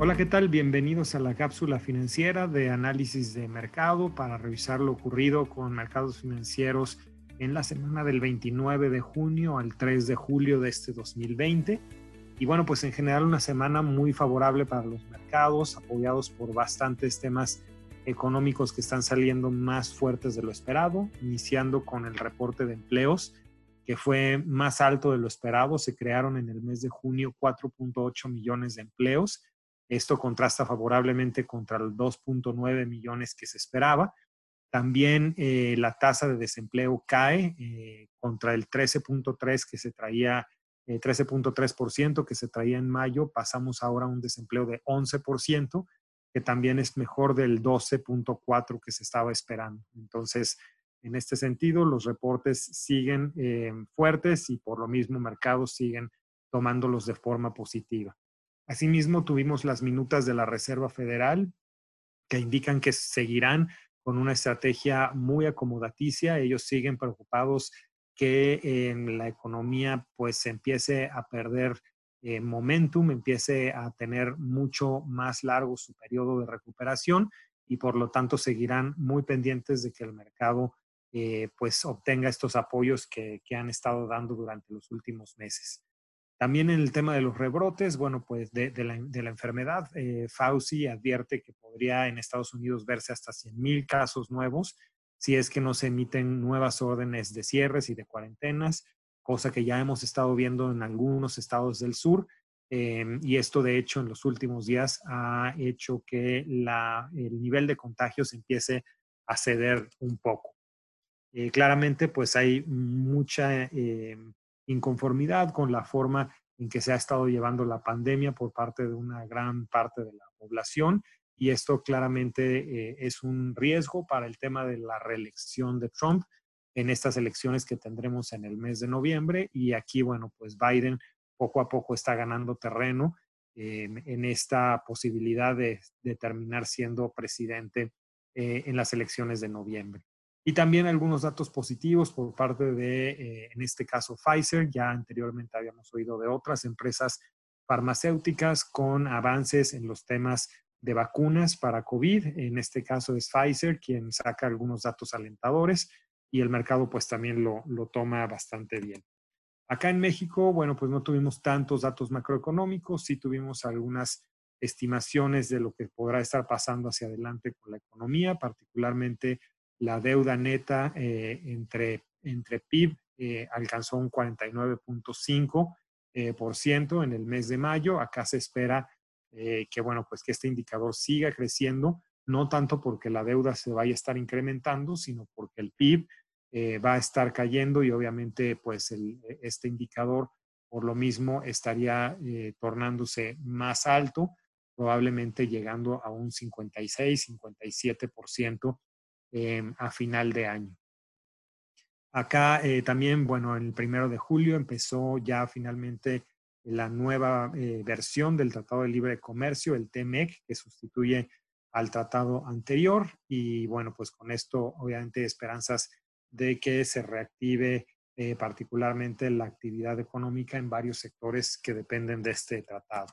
Hola, ¿qué tal? Bienvenidos a la cápsula financiera de análisis de mercado para revisar lo ocurrido con mercados financieros en la semana del 29 de junio al 3 de julio de este 2020. Y bueno, pues en general una semana muy favorable para los mercados, apoyados por bastantes temas económicos que están saliendo más fuertes de lo esperado, iniciando con el reporte de empleos, que fue más alto de lo esperado. Se crearon en el mes de junio 4.8 millones de empleos, esto contrasta favorablemente contra los 2.9 millones que se esperaba. También eh, la tasa de desempleo cae eh, contra el 13.3 que se traía, 13.3% eh, que se traía en mayo. Pasamos ahora a un desempleo de 11%, que también es mejor del 12.4 que se estaba esperando. Entonces, en este sentido, los reportes siguen fuertes y por lo mismo mercados siguen tomándolos de forma positiva. Asimismo, tuvimos las minutas de la Reserva Federal que indican que seguirán con una estrategia muy acomodaticia. Ellos siguen preocupados que en la economía pues empiece a perder eh, momentum, empiece a tener mucho más largo su periodo de recuperación y por lo tanto seguirán muy pendientes de que el mercado eh, pues obtenga estos apoyos que han estado dando durante los últimos meses. También en el tema de los rebrotes, bueno, pues de, la, enfermedad, eh, Fauci advierte que podría en Estados Unidos verse hasta 100.000 casos nuevos si es que no se emiten nuevas órdenes de cierres y de cuarentenas, cosa que ya hemos estado viendo en algunos estados del sur. Em, y esto, de hecho, en los últimos días ha hecho que la, el nivel de contagios empiece a ceder un poco. Eh, claramente, pues hay mucha em, inconformidad con la forma en que se ha estado llevando la pandemia por parte de una gran parte de la población y esto claramente eh, es un riesgo para el tema de la reelección de Trump en estas elecciones que tendremos en el mes de noviembre y aquí, bueno, pues Biden poco a poco está ganando terreno en esta posibilidad de, terminar siendo presidente eh, en las elecciones de noviembre. Y también algunos datos positivos por parte de, eh, en este caso, Pfizer. Ya anteriormente habíamos oído de otras empresas farmacéuticas con avances en los temas de vacunas para COVID. En este caso es Pfizer quien saca algunos datos alentadores y el mercado pues también lo, lo toma bastante bien. Acá en México, bueno, pues no tuvimos tantos datos macroeconómicos, sí tuvimos algunas estimaciones de lo que podrá estar pasando hacia adelante con la economía, particularmente la deuda neta eh, entre, entre PIB eh, alcanzó un 49.5% eh, en el mes de mayo. Acá se espera que, bueno, pues que este indicador siga creciendo, no tanto porque la deuda se vaya a estar incrementando, sino porque el PIB va a estar cayendo y obviamente, pues este indicador por lo mismo estaría tornándose más alto, probablemente llegando a un 56, 57% Em, a final de año. Acá eh, también, bueno, el primero de julio empezó ya finalmente la nueva eh, versión del Tratado de Libre Comercio, el TMEC, que sustituye al tratado anterior. Y bueno, pues con esto, obviamente, esperanzas de que se reactive eh, particularmente la actividad económica en varios sectores que dependen de este tratado.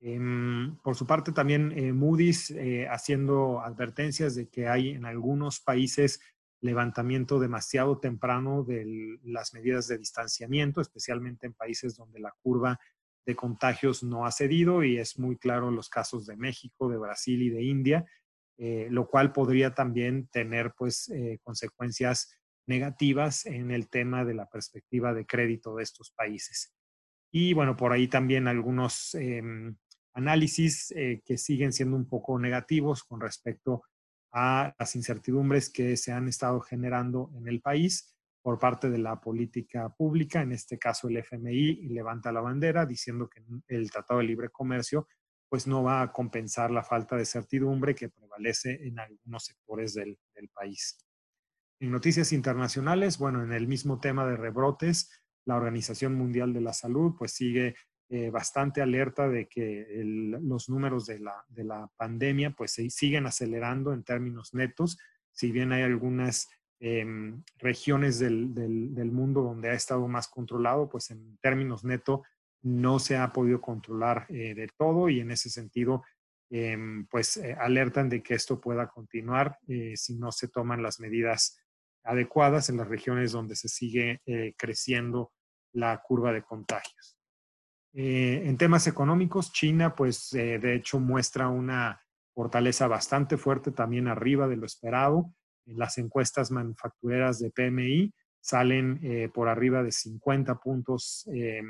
Em, por su parte, también eh, Moody's eh, haciendo advertencias de que hay en algunos países levantamiento demasiado temprano de las medidas de distanciamiento, especialmente en países donde la curva de contagios no ha cedido y es muy claro los casos de México, de Brasil y de India, eh, lo cual podría también tener pues consecuencias negativas en el tema de la perspectiva de crédito de estos países. Y bueno, por ahí también algunos em, análisis eh, que siguen siendo un poco negativos con respecto a las incertidumbres que se han estado generando en el país por parte de la política pública, en este caso el FMI levanta la bandera diciendo que el Tratado de Libre Comercio pues no va a compensar la falta de certidumbre que prevalece en algunos sectores del, del país. En noticias internacionales, bueno, en el mismo tema de rebrotes, la Organización Mundial de la Salud pues sigue eh, bastante alerta de que los números de la, de la pandemia pues se siguen acelerando en términos netos, si bien hay algunas em, regiones del, del, mundo donde ha estado más controlado, pues en términos neto no se ha podido controlar de todo y en ese sentido, em, pues alertan de que esto pueda continuar si no se toman las medidas adecuadas en las regiones donde se sigue creciendo la curva de contagios. En temas económicos, China, pues de hecho muestra una fortaleza bastante fuerte también arriba de lo esperado. En las encuestas manufactureras de PMI salen eh, por arriba de 50 puntos. Eh,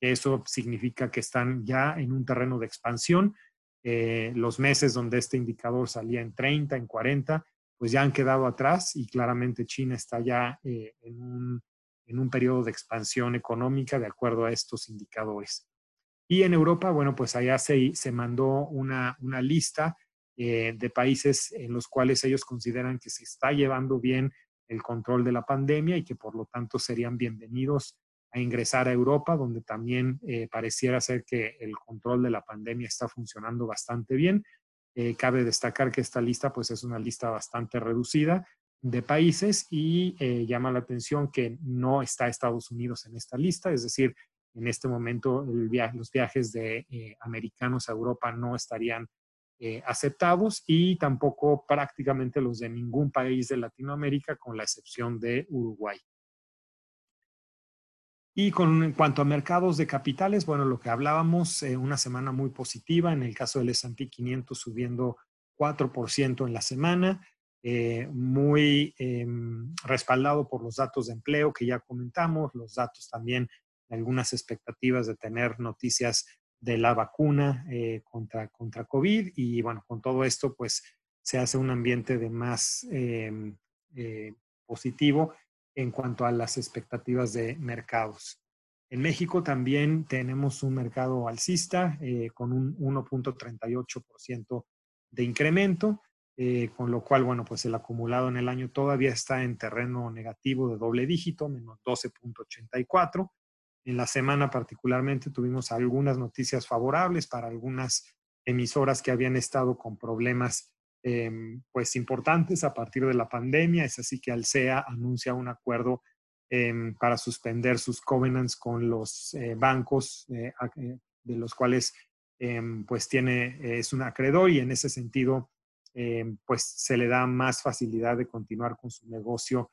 eso significa que están ya en un terreno de expansión. Eh, los meses donde este indicador salía en 30, en 40, pues ya han quedado atrás y claramente China está ya en un, en, un, periodo de expansión económica de acuerdo a estos indicadores. Y en Europa, bueno, pues allá se, se mandó una, una lista eh, de países en los cuales ellos consideran que se está llevando bien el control de la pandemia y que por lo tanto serían bienvenidos a ingresar a Europa, donde también eh, pareciera ser que el control de la pandemia está funcionando bastante bien. Eh, cabe destacar que esta lista pues es una lista bastante reducida de países y llama la atención que no está Estados Unidos en esta lista, es decir, en este momento los viajes de americanos a Europa no estarían eh, aceptados y tampoco prácticamente los de ningún país de Latinoamérica, con la excepción de Uruguay. Y con, en cuanto a mercados de capitales, bueno, lo que hablábamos, eh, una semana muy positiva, en el caso del S&P 500 subiendo 4% en la semana, eh, muy em, respaldado por los datos de empleo que ya comentamos, los datos también algunas expectativas de tener noticias de la vacuna eh, contra, contra COVID y bueno, con todo esto pues se hace un ambiente de más em, eh, positivo en cuanto a las expectativas de mercados. En México también tenemos un mercado alcista eh, con un 1.38% de incremento, con lo cual, bueno, pues el acumulado en el año todavía está en terreno negativo de doble dígito, menos 12.84. En la semana particularmente tuvimos algunas noticias favorables para algunas emisoras que habían estado con problemas em, pues importantes a partir de la pandemia. Es así que Alsea anuncia un acuerdo em, para suspender sus covenants con los eh, bancos eh, eh, de los cuales em, pues tiene, es un acreedor y en ese sentido pues se le da más facilidad de continuar con su negocio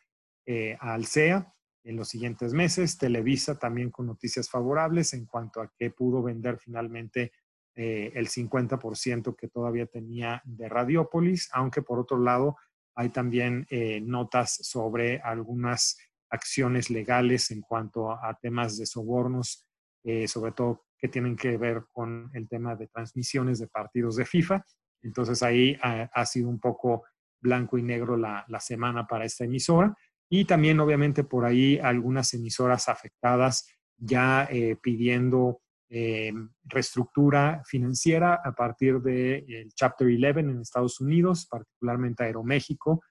a Alsea en los siguientes meses. Televisa también con noticias favorables en cuanto a que pudo vender finalmente eh, el 50% que todavía tenía de Radiópolis, aunque por otro lado hay también eh, notas sobre algunas acciones legales en cuanto a temas de sobornos, eh, sobre todo que tienen que ver con el tema de transmisiones de partidos de FIFA. Entonces ahí ha, sido un poco blanco y negro la, la semana para esta emisora. Y también, obviamente, por ahí algunas emisoras afectadas ya eh, pidiendo eh, reestructura financiera a partir del Chapter 11 en Estados Unidos, particularmente Aeroméxico,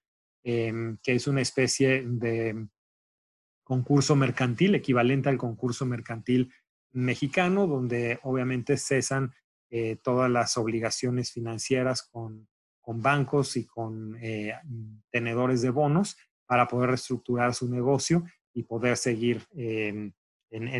em, que es una especie de concurso mercantil, equivalente al concurso mercantil mexicano, donde obviamente cesan eh, todas las obligaciones financieras con, con bancos y con tenedores de bonos para poder reestructurar su negocio y poder seguir en,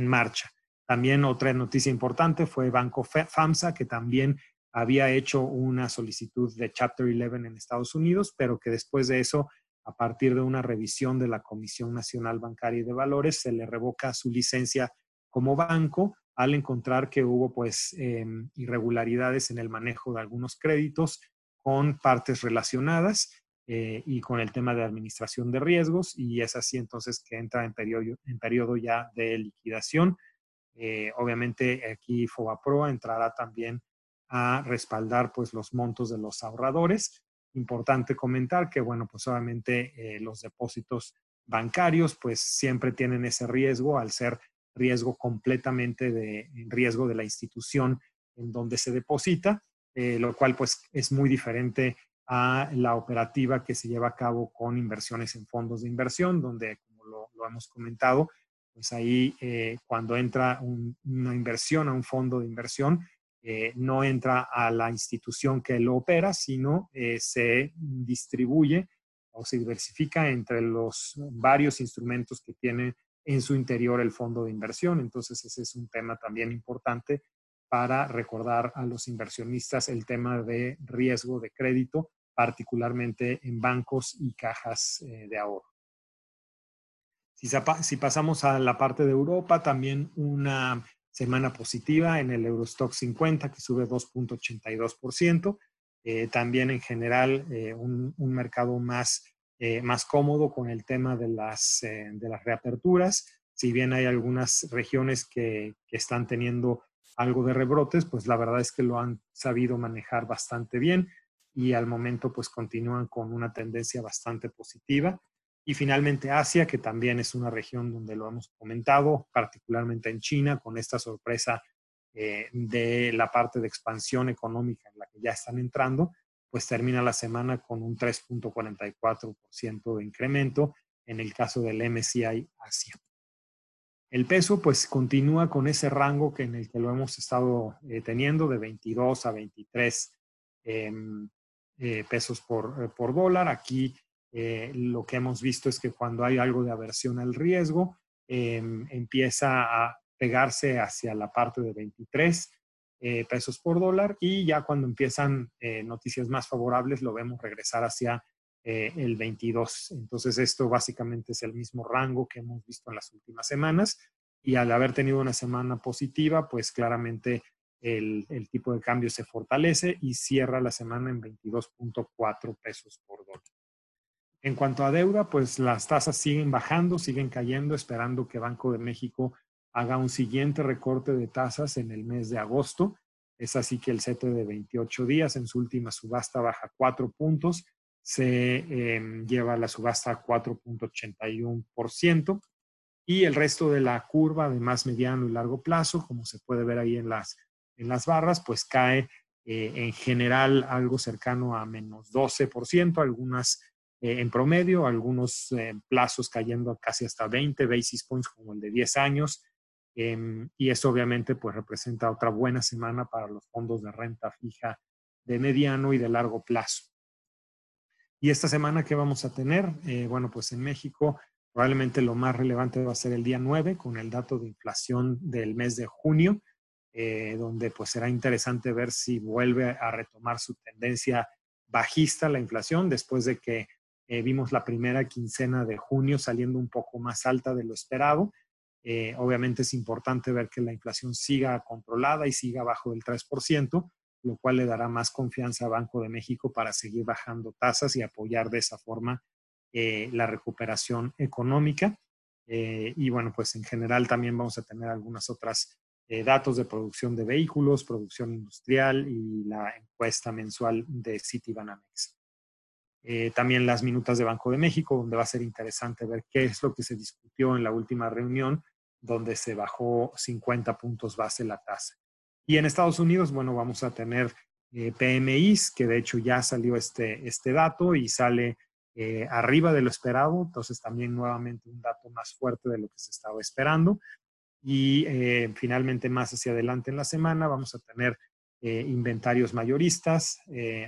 marcha. También otra noticia importante fue Banco FAMSA, que también había hecho una solicitud de Chapter 11 en Estados Unidos, pero que después de eso, a partir de una revisión de la Comisión Nacional Bancaria y de Valores, se le revoca su licencia como banco al encontrar que hubo pues em, irregularidades en el manejo de algunos créditos con partes relacionadas eh, y con el tema de administración de riesgos y es así entonces que entra en periodo, en periodo ya de liquidación. Eh, obviamente aquí FOBAPRO entrará también a respaldar pues los montos de los ahorradores. Importante comentar que bueno pues obviamente eh, los depósitos bancarios pues siempre tienen ese riesgo al ser riesgo completamente de riesgo de la institución en donde se deposita, lo cual pues es muy diferente a la operativa que se lleva a cabo con inversiones en fondos de inversión, donde, como lo, hemos comentado, pues ahí eh, cuando entra una inversión a un fondo de inversión, eh, no entra a la institución que lo opera, sino eh, se distribuye o se diversifica entre los varios instrumentos que tiene en su interior el fondo de inversión. Entonces, ese es un tema también importante para recordar a los inversionistas el tema de riesgo de crédito, particularmente en bancos y cajas eh, de ahorro. Si, pasamos a la parte de Europa, también una semana positiva en el Eurostock 50 que sube 2.82%. Eh, también en general eh, un, mercado más, más cómodo con el tema de las, de las reaperturas. Si bien hay algunas regiones que están teniendo algo de rebrotes, pues la verdad es que lo han sabido manejar bastante bien y al momento pues continúan con una tendencia bastante positiva. Y finalmente Asia, que también es una región donde lo hemos comentado, particularmente en China, con esta sorpresa eh, de la parte de expansión económica en la que ya están entrando, pues termina la semana con un 3.44% de incremento en el caso del MSCI Asia. El peso pues continúa con ese rango que en el que lo hemos estado eh, teniendo de 22 a 23 em, eh, pesos por, eh, por, dólar. Aquí lo que hemos visto es que cuando hay algo de aversión al riesgo, em, empieza a pegarse hacia la parte de 23 pesos por dólar y ya cuando empiezan noticias más favorables lo vemos regresar hacia eh, el 22. Entonces esto básicamente es el mismo rango que hemos visto en las últimas semanas y al haber tenido una semana positiva, pues claramente el, tipo de cambio se fortalece y cierra la semana en 22.4 pesos por dólar. En cuanto a deuda, pues las tasas siguen bajando, siguen cayendo, esperando que Banco de México haga un siguiente recorte de tasas en el mes de agosto. Es así que el CETE de 28 días en su última subasta baja 4 puntos se em, lleva la subasta a 4.81% y el resto de la curva de más mediano y largo plazo, como se puede ver ahí en las, en las barras, pues cae eh, en general algo cercano a menos 12%, algunas eh, en promedio, algunos eh, plazos cayendo casi hasta 20 basis points como el de 10 años. Em, y eso obviamente pues representa otra buena semana para los fondos de renta fija de mediano y de largo plazo. Y esta semana, ¿qué vamos a tener? Bueno, pues en México probablemente lo más relevante va a ser el día 9 con el dato de inflación del mes de junio, eh, donde pues será interesante ver si vuelve a retomar su tendencia bajista la inflación después de que eh, vimos la primera quincena de junio saliendo un poco más alta de lo esperado. obviamente es importante ver que la inflación siga controlada y siga bajo del 3%, lo cual le dará más confianza a Banco de México para seguir bajando tasas y apoyar de esa forma eh, la recuperación económica. Eh, y bueno, pues en general también vamos a tener algunas otras eh, datos de producción de vehículos, producción industrial y la encuesta mensual de Citibanamex. también las minutas de Banco de México, donde va a ser interesante ver qué es lo que se discutió en la última reunión, donde se bajó 50 puntos base la tasa. Y en Estados Unidos, bueno, vamos a tener eh, PMIs, que de hecho ya salió este, este dato y sale eh, arriba de lo esperado, entonces también nuevamente un dato más fuerte de lo que se estaba esperando. Y eh, finalmente más hacia adelante en la semana vamos a tener inventarios mayoristas,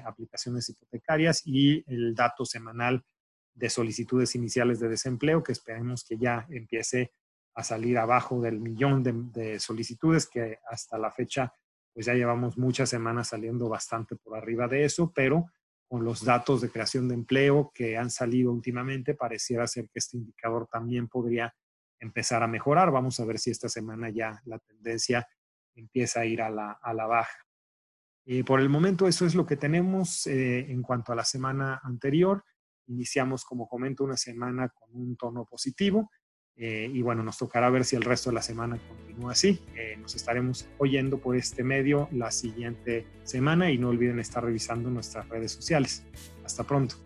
aplicaciones hipotecarias y el dato semanal de solicitudes iniciales de desempleo, que esperemos que ya empiece a salir abajo del millón de, solicitudes que hasta la fecha pues ya llevamos muchas semanas saliendo bastante por arriba de eso, pero con los datos de creación de empleo que han salido últimamente, pareciera ser que este indicador también podría empezar a mejorar. Vamos a ver si esta semana ya la tendencia empieza a ir a la, baja. Eh, por el momento eso es lo que tenemos eh, en cuanto a la semana anterior. Iniciamos, como comento, una semana con un tono positivo eh, y bueno, nos tocará ver si el resto de la semana continúa así. Eh, nos estaremos oyendo por este medio la siguiente semana y no olviden estar revisando nuestras redes sociales. Hasta pronto.